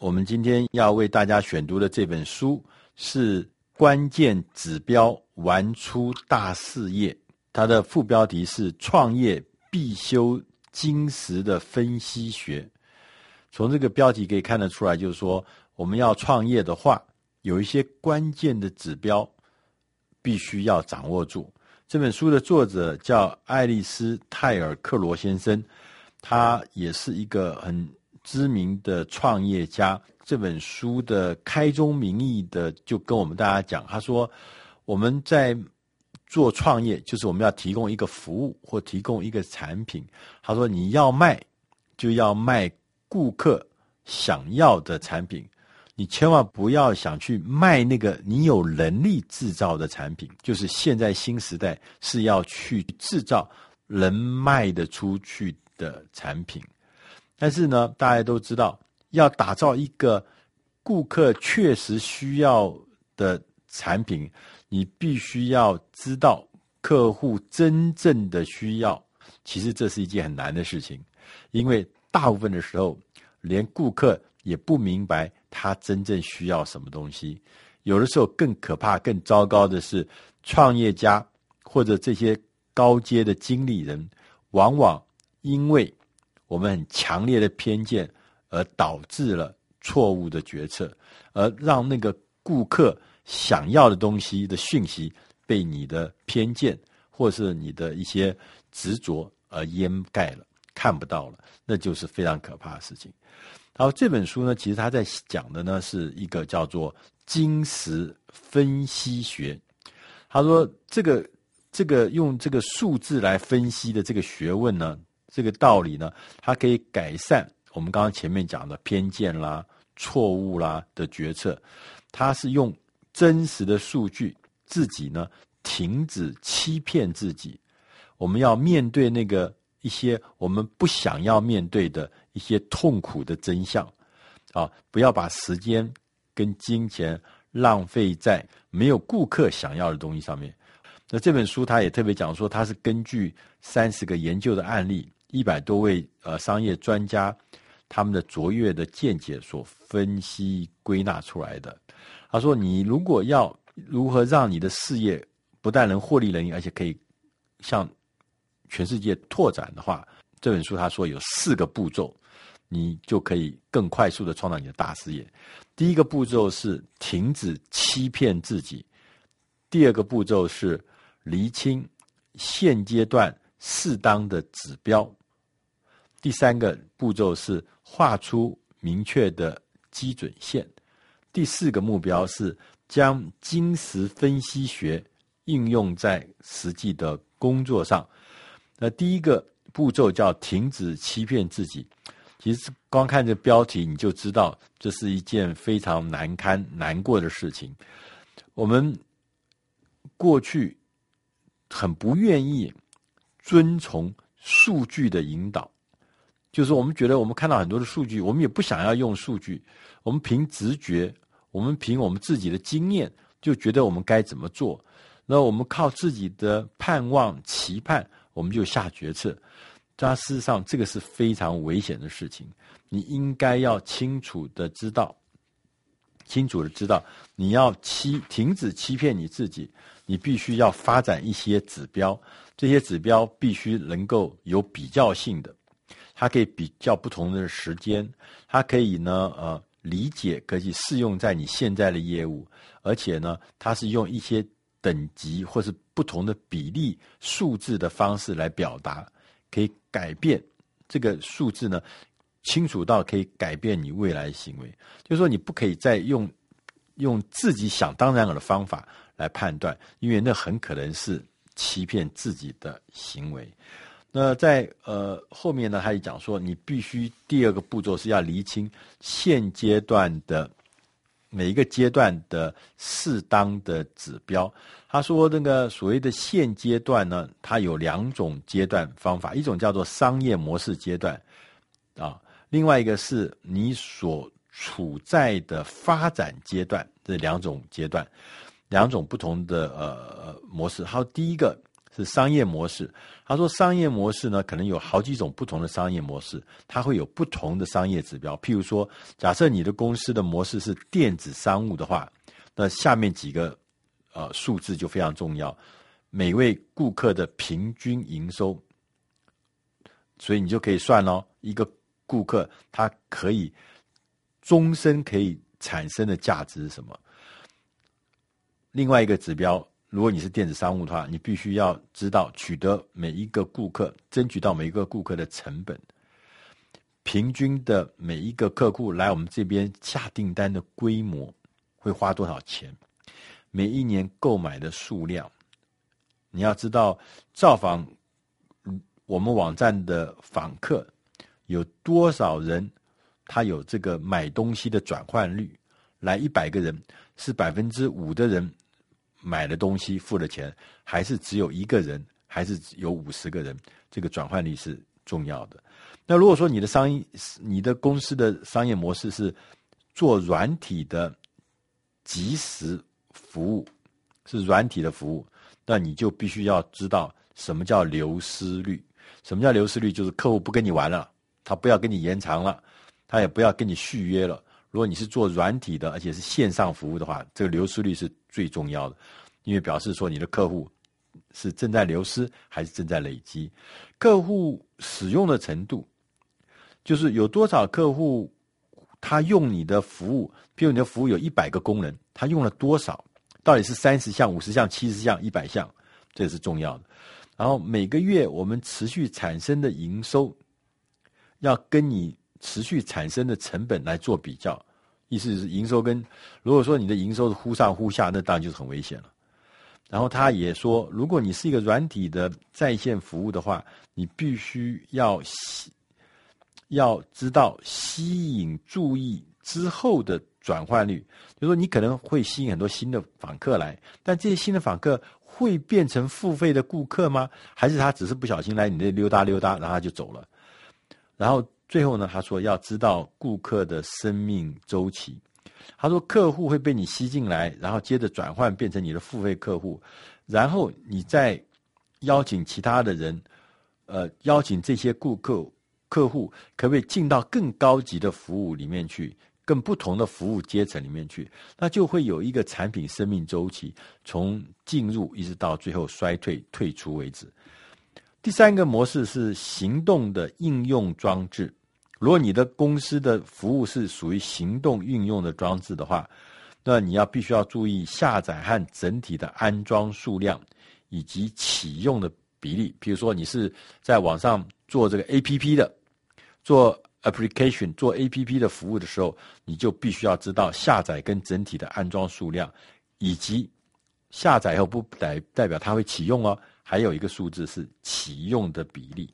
我们今天要为大家选读的这本书是《关键指标玩出大事业》，它的副标题是“创业必修金石的分析学”。从这个标题可以看得出来，就是说我们要创业的话，有一些关键的指标必须要掌握住。这本书的作者叫爱丽丝泰尔克罗先生，他也是一个很知名的创业家。这本书的开宗明义的就跟我们大家讲，他说我们在做创业，就是我们要提供一个服务或提供一个产品。他说你要卖，就要卖顾客想要的产品。你千万不要想去卖那个你有能力制造的产品，就是现在新时代是要去制造能卖得出去的产品。但是呢，大家都知道，要打造一个顾客确实需要的产品，你必须要知道客户真正的需要。其实这是一件很难的事情，因为大部分的时候，连顾客也不明白。他真正需要什么东西？有的时候更可怕、更糟糕的是，创业家或者这些高阶的经理人，往往因为我们很强烈的偏见，而导致了错误的决策，而让那个顾客想要的东西的讯息被你的偏见或是你的一些执着而掩盖了，看不到了，那就是非常可怕的事情。然后这本书呢，其实他在讲的呢是一个叫做金石分析学。他说，这个这个用这个数字来分析的这个学问呢，这个道理呢，它可以改善我们刚刚前面讲的偏见啦、错误啦的决策。它是用真实的数据，自己呢停止欺骗自己。我们要面对那个一些我们不想要面对的。一些痛苦的真相，啊，不要把时间跟金钱浪费在没有顾客想要的东西上面。那这本书他也特别讲说，他是根据三十个研究的案例，一百多位呃商业专家他们的卓越的见解所分析归纳出来的。他说，你如果要如何让你的事业不但能获利能力，而且可以向全世界拓展的话，这本书他说有四个步骤。你就可以更快速的创造你的大事业。第一个步骤是停止欺骗自己，第二个步骤是厘清现阶段适当的指标，第三个步骤是画出明确的基准线，第四个目标是将精实分析学应用在实际的工作上。那第一个步骤叫停止欺骗自己。其实光看这标题，你就知道这是一件非常难堪、难过的事情。我们过去很不愿意遵从数据的引导，就是我们觉得我们看到很多的数据，我们也不想要用数据。我们凭直觉，我们凭我们自己的经验，就觉得我们该怎么做。那我们靠自己的盼望、期盼，我们就下决策。但事实上，这个是非常危险的事情。你应该要清楚的知道，清楚的知道，你要欺停止欺骗你自己。你必须要发展一些指标，这些指标必须能够有比较性的，它可以比较不同的时间，它可以呢呃理解，可以适用在你现在的业务，而且呢，它是用一些等级或是不同的比例数字的方式来表达。可以改变这个数字呢，清楚到可以改变你未来行为。就是说，你不可以再用用自己想当然尔的方法来判断，因为那很可能是欺骗自己的行为。那在呃后面呢，他也讲说，你必须第二个步骤是要厘清现阶段的。每一个阶段的适当的指标，他说那个所谓的现阶段呢，它有两种阶段方法，一种叫做商业模式阶段，啊，另外一个是你所处在的发展阶段，这两种阶段，两种不同的呃模式。好，第一个是商业模式。他说，商业模式呢，可能有好几种不同的商业模式，它会有不同的商业指标。譬如说，假设你的公司的模式是电子商务的话，那下面几个呃数字就非常重要，每位顾客的平均营收。所以你就可以算咯，一个顾客他可以终身可以产生的价值是什么？另外一个指标，如果你是电子商务的话，你必须要知道取得每一个顾客，争取到每一个顾客的成本，平均的每一个客户来我们这边下订单的规模会花多少钱，每一年购买的数量，你要知道造访。我们网站的访客有多少人？他有这个买东西的转换率，来一百个人，是百分之五的人买了东西付了钱，还是只有一个人，还是有五十个人？这个转换率是重要的。那如果说你的商业、你的公司的商业模式是做软体的即时服务，是软体的服务，那你就必须要知道什么叫流失率。什么叫流失率？就是客户不跟你玩了，他不要跟你延长了，他也不要跟你续约了。如果你是做软体的，而且是线上服务的话，这个流失率是最重要的，因为表示说你的客户是正在流失还是正在累积。客户使用的程度，就是有多少客户他用你的服务，比如你的服务有一百个功能，他用了多少？到底是三十项、五十项、七十项、一百项？这是重要的。然后每个月我们持续产生的营收，要跟你持续产生的成本来做比较，意思是营收跟如果说你的营收是忽上忽下，那当然就是很危险了。然后他也说，如果你是一个软体的在线服务的话，你必须要吸要知道吸引注意之后的转换率，就是说你可能会吸引很多新的访客来，但这些新的访客。会变成付费的顾客吗？还是他只是不小心来你那溜达溜达，然后他就走了？然后最后呢，他说要知道顾客的生命周期。他说客户会被你吸进来，然后接着转换变成你的付费客户，然后你再邀请其他的人，呃，邀请这些顾客客户可不可以进到更高级的服务里面去？更不同的服务阶层里面去，那就会有一个产品生命周期，从进入一直到最后衰退退出为止。第三个模式是行动的应用装置。如果你的公司的服务是属于行动运用的装置的话，那你要必须要注意下载和整体的安装数量以及启用的比例。比如说，你是在网上做这个 APP 的，做。application 做 APP 的服务的时候，你就必须要知道下载跟整体的安装数量，以及下载后不代代表它会启用哦。还有一个数字是启用的比例。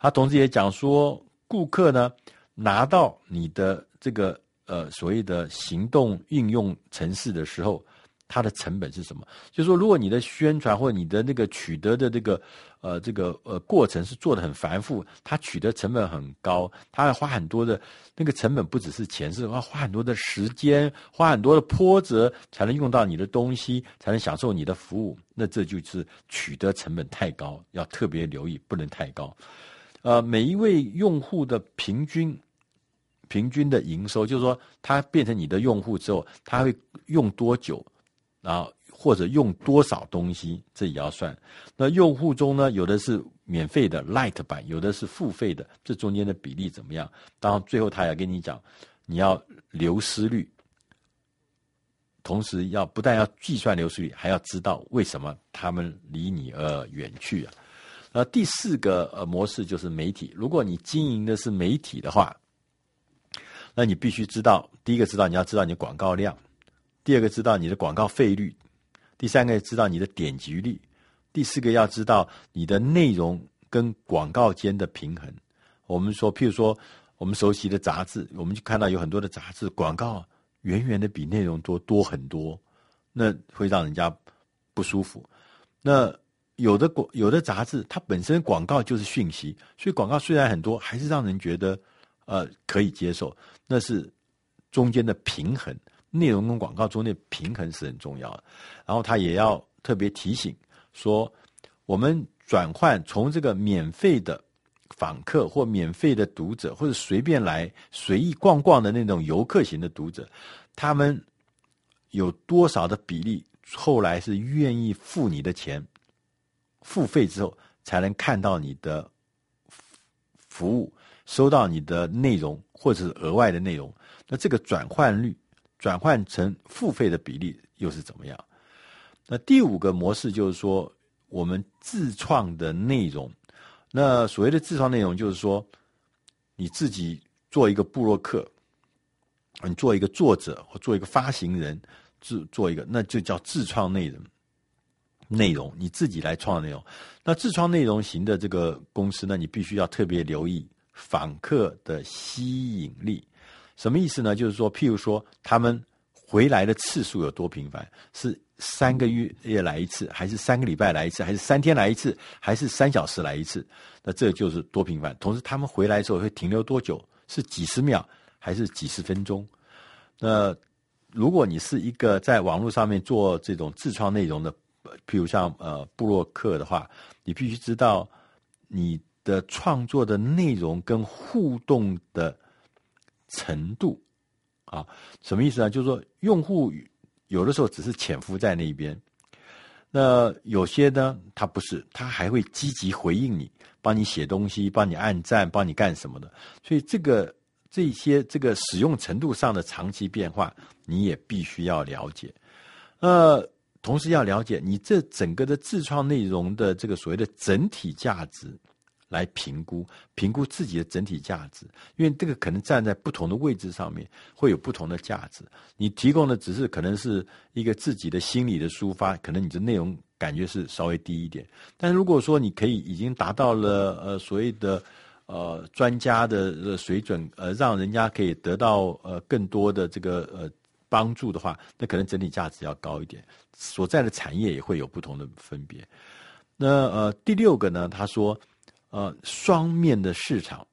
他同时也讲说，顾客呢拿到你的这个呃所谓的行动运用程式的时候。它的成本是什么？就是说，如果你的宣传或者你的那个取得的这个呃这个呃过程是做得很繁复，它取得成本很高，它要花很多的那个成本，不只是钱，是要花很多的时间，花很多的波折，才能用到你的东西，才能享受你的服务。那这就是取得成本太高，要特别留意，不能太高。呃，每一位用户的平均平均的营收，就是说，他变成你的用户之后，他会用多久？然后或者用多少东西，这也要算。那用户中呢，有的是免费的 Light 版，有的是付费的，这中间的比例怎么样？当然最后他要跟你讲，你要流失率，同时要不但要计算流失率，还要知道为什么他们离你而远去啊。那第四个呃模式就是媒体，如果你经营的是媒体的话，那你必须知道，第一个知道你要知道你广告量。第二个知道你的广告费率，第三个知道你的点击率，第四个要知道你的内容跟广告间的平衡。我们说，譬如说我们熟悉的杂志，我们就看到有很多的杂志广告远远的比内容多多很多，那会让人家不舒服。那有的广有的杂志它本身广告就是讯息，所以广告虽然很多，还是让人觉得呃可以接受。那是中间的平衡。内容跟广告中的平衡是很重要的，然后他也要特别提醒说，我们转换从这个免费的访客或免费的读者，或者随便来随意逛逛的那种游客型的读者，他们有多少的比例后来是愿意付你的钱，付费之后才能看到你的服务，收到你的内容或者是额外的内容？那这个转换率，转换成付费的比例又是怎么样？那第五个模式就是说，我们自创的内容。那所谓的自创内容，就是说你自己做一个部落客，你做一个作者或做一个发行人，自做一个，那就叫自创内容。内容你自己来创内容。那自创内容型的这个公司呢，你必须要特别留意访客的吸引力。什么意思呢？就是说，譬如说，他们回来的次数有多频繁？是三个月来一次，还是三个礼拜来一次，还是三天来一次，还是三小时来一次？那这就是多频繁。同时，他们回来之后会停留多久？是几十秒，还是几十分钟？那如果你是一个在网络上面做这种自创内容的，譬如像呃布洛克的话，你必须知道你的创作的内容跟互动的。程度啊，什么意思呢？就是说，用户有的时候只是潜伏在那边，那有些呢，他不是，他还会积极回应你，帮你写东西，帮你按赞，帮你干什么的。所以，这个这些这个使用程度上的长期变化，你也必须要了解。呃，同时要了解你这整个的自创内容的这个所谓的整体价值。来评估评估自己的整体价值，因为这个可能站在不同的位置上面会有不同的价值。你提供的只是可能是一个自己的心理的抒发，可能你的内容感觉是稍微低一点。但如果说你可以已经达到了呃所谓的呃专家的水准，呃让人家可以得到呃更多的这个呃帮助的话，那可能整体价值要高一点，所在的产业也会有不同的分别。那呃第六个呢，他说。呃，双面的市场。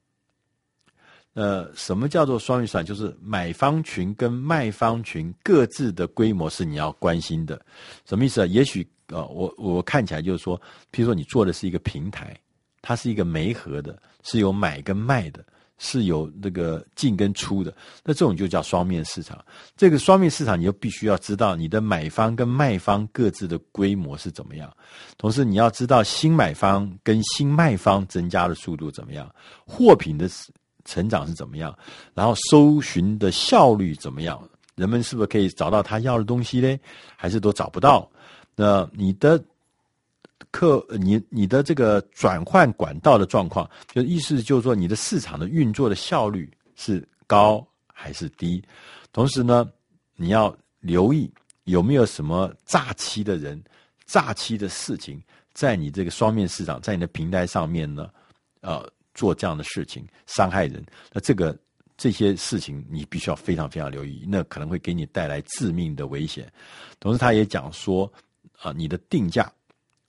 呃，什么叫做双面市场？就是买方群跟卖方群各自的规模是你要关心的。什么意思啊？也许呃，我我看起来就是说，比如说你做的是一个平台，它是一个媒合的，是有买跟卖的。是有那个进跟出的，那这种就叫双面市场。这个双面市场，你就必须要知道你的买方跟卖方各自的规模是怎么样，同时你要知道新买方跟新卖方增加的速度怎么样，货品的成长是怎么样，然后搜寻的效率怎么样，人们是不是可以找到他要的东西呢？还是都找不到？那你的。客，你你的这个转换管道的状况，就意思就是说，你的市场的运作的效率是高还是低？同时呢，你要留意有没有什么诈欺的人、诈欺的事情在你这个双面市场，在你的平台上面呢，呃，做这样的事情伤害人。那这个这些事情你必须要非常非常留意，那可能会给你带来致命的危险。同时，他也讲说，啊、你的定价。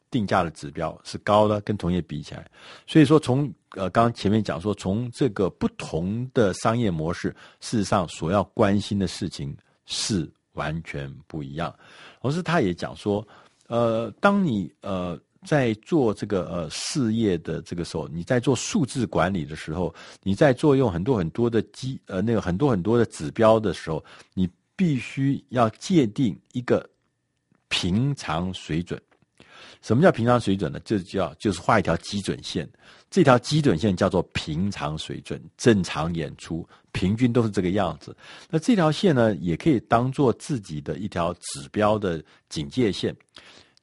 定价的指标是高的，跟同业比起来，所以说从呃刚刚前面讲说，从这个不同的商业模式，事实上所要关心的事情是完全不一样。同时，他也讲说，呃，当你呃在做这个呃事业的这个时候，你在做数字管理的时候，你在作用很多很多的基呃那个很多很多的指标的时候，你必须要界定一个平常水准。什么叫平常水准呢？就叫就是画一条基准线，这条基准线叫做平常水准，正常演出，平均都是这个样子。那这条线呢，也可以当做自己的一条指标的警戒线。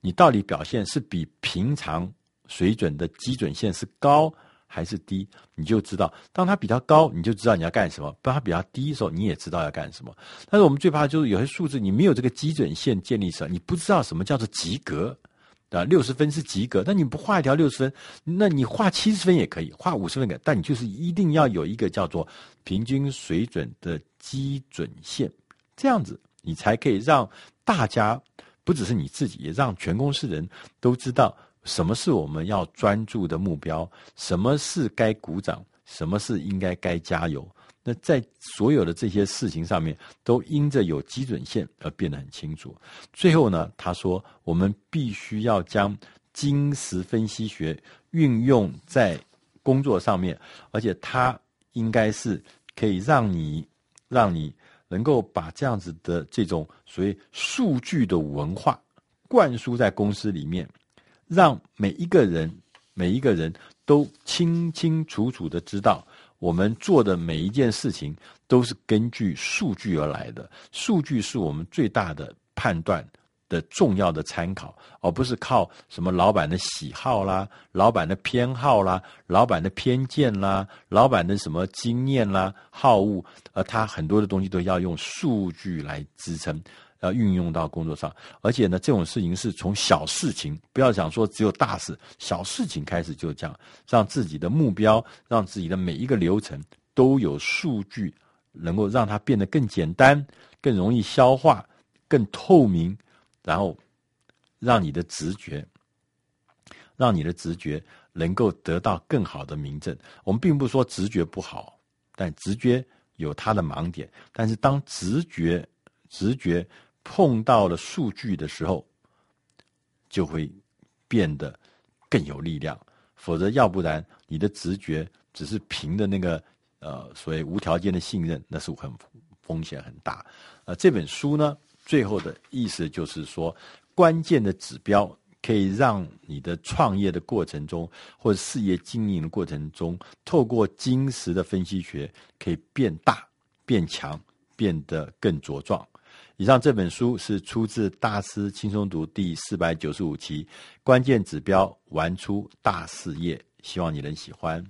你到底表现是比平常水准的基准线是高还是低？你就知道。当它比较高，你就知道你要干什么；当它比较低的时候，你也知道要干什么。但是我们最怕就是有些数字你没有这个基准线建立起来，你不知道什么叫做及格。啊，六十分是及格，但你不画一条六十分，那你画七十分也可以，画五十分可以，但你就是一定要有一个叫做平均水准的基准线，这样子你才可以让大家，不只是你自己，也让全公司人都知道什么是我们要专注的目标，什么是该鼓掌，什么是应该该加油。那在所有的这些事情上面，都因着有基准线而变得很清楚。最后呢，他说，我们必须要将精实分析学运用在工作上面，而且它应该是可以让你让你能够把这样子的这种所谓数据的文化灌输在公司里面，让每一个人每一个人都清清楚楚的知道，我们做的每一件事情都是根据数据而来的，数据是我们最大的判断的重要的参考，而不是靠什么老板的喜好啦、老板的偏好啦、老板的偏见啦、老板的什么经验啦、好恶，而他很多的东西都要用数据来支撑。要运用到工作上，而且呢，这种事情是从小事情，不要想说只有大事，小事情开始就这样，让自己的目标，让自己的每一个流程都有数据，能够让它变得更简单、更容易消化、更透明，然后让你的直觉，让你的直觉能够得到更好的明证。我们并不说直觉不好，但直觉有它的盲点。但是当直觉，直觉。碰到了数据的时候，就会变得更有力量。否则，要不然你的直觉只是凭的那个呃所谓无条件的信任，那是很风险很大。呃，这本书呢，最后的意思就是说，关键的指标可以让你的创业的过程中，或者事业经营的过程中，透过精实的分析学，可以变大、变强、变得更茁壮。以上这本书是出自《大师轻松读》第四百九十五期，关键指标玩出大事业，希望你能喜欢。